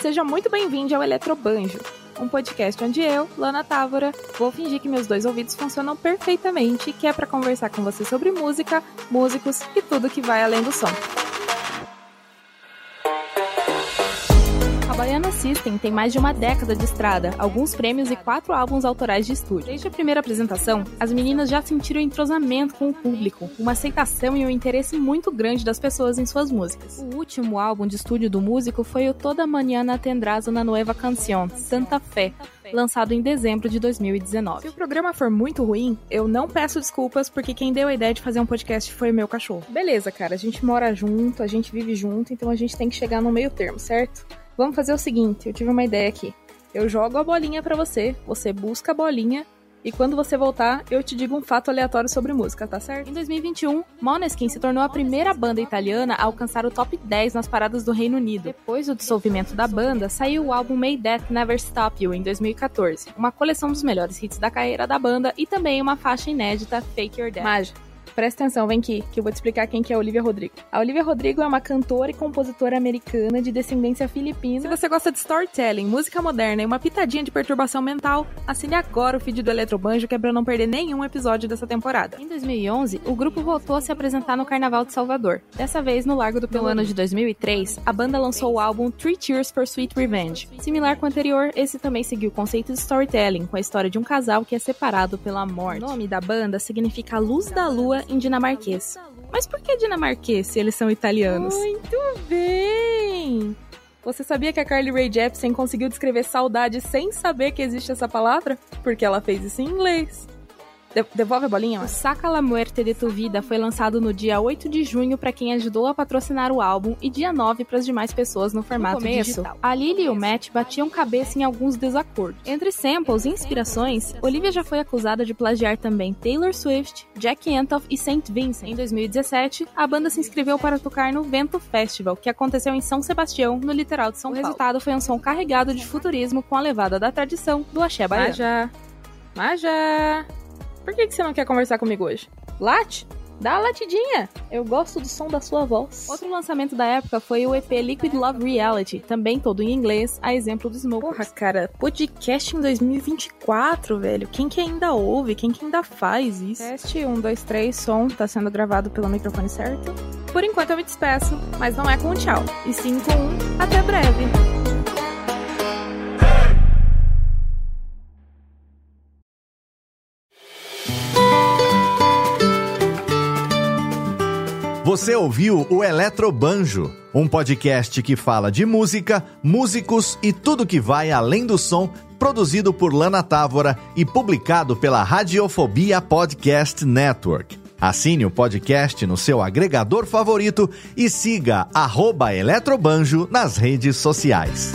Seja muito bem-vindo ao Eletrobanjo, um podcast onde eu, Lana Távora, vou fingir que meus dois ouvidos funcionam perfeitamente, que é para conversar com você sobre música, músicos e tudo que vai além do som. Baiana System tem mais de uma década de estrada, alguns prêmios e quatro álbuns autorais de estúdio. Desde a primeira apresentação, as meninas já sentiram entrosamento com o público, uma aceitação e um interesse muito grande das pessoas em suas músicas. O último álbum de estúdio do músico foi o Toda Mañana Tendrás una Nueva Canción, Santa Fé, lançado em dezembro de 2019. Se o programa for muito ruim, eu não peço desculpas, porque quem deu a ideia de fazer um podcast foi meu cachorro. Beleza, cara, a gente mora junto, a gente vive junto, então a gente tem que chegar no meio termo, certo? Vamos fazer o seguinte, eu tive uma ideia aqui. Eu jogo a bolinha para você, você busca a bolinha e quando você voltar, eu te digo um fato aleatório sobre música, tá certo? Em 2021, Måneskin se tornou a primeira banda italiana a alcançar o top 10 nas paradas do Reino Unido. Depois do dissolvimento da banda, saiu o álbum May Death Never Stop You em 2014, uma coleção dos melhores hits da carreira da banda e também uma faixa inédita Fake Your Death. Maja, presta atenção, vem aqui, que eu vou te explicar quem que é a Olivia Rodrigo. A Olivia Rodrigo é uma cantora e compositora americana de descendência filipina. Se você gosta de storytelling, música moderna e uma pitadinha de perturbação mental, assine agora o feed do Eletrobanjo que é pra não perder nenhum episódio dessa temporada. Em 2011, o grupo voltou a se apresentar no Carnaval de Salvador, dessa vez no Largo do Pelo ano de 2003, a banda lançou o álbum Three Cheers for Sweet Revenge. Similar com o anterior, esse também seguiu o conceito de storytelling, com a história de um casal que é separado pela morte. O nome da banda significa Luz da Lua em dinamarquês. Mas por que dinamarquês se eles são italianos? Muito bem! Você sabia que a Carly Rae Jepsen conseguiu descrever saudade sem saber que existe essa palavra? Porque ela fez isso em inglês. De devolve a bolinha, mas. Saca la Muerte de tu Vida foi lançado no dia 8 de junho para quem ajudou a patrocinar o álbum e dia 9 para as demais pessoas no formato no começo, digital. A Lily e o Matt batiam cabeça em alguns desacordos. Entre samples e inspirações, Olivia já foi acusada de plagiar também Taylor Swift, Jack Antoff e St. Vincent. Em 2017, a banda se inscreveu para tocar no Vento Festival, que aconteceu em São Sebastião, no litoral de São o Paulo. O resultado foi um som carregado de futurismo com a levada da tradição do axé baiano. Maja! Maja! Por que, que você não quer conversar comigo hoje? Late? Dá a latidinha! Eu gosto do som da sua voz. Outro lançamento da época foi o EP Liquid Love Reality, também todo em inglês, a exemplo do Smoke. Porra, cara, podcast em 2024, velho. Quem que ainda ouve? Quem que ainda faz isso? Teste 1, 2, 3, som, tá sendo gravado pelo microfone certo. Por enquanto eu me despeço, mas não é com um tchau, e sim com um até breve. Você ouviu o Eletrobanjo, um podcast que fala de música, músicos e tudo que vai além do som, produzido por Lana Távora e publicado pela Radiofobia Podcast Network. Assine o podcast no seu agregador favorito e siga Eletrobanjo nas redes sociais.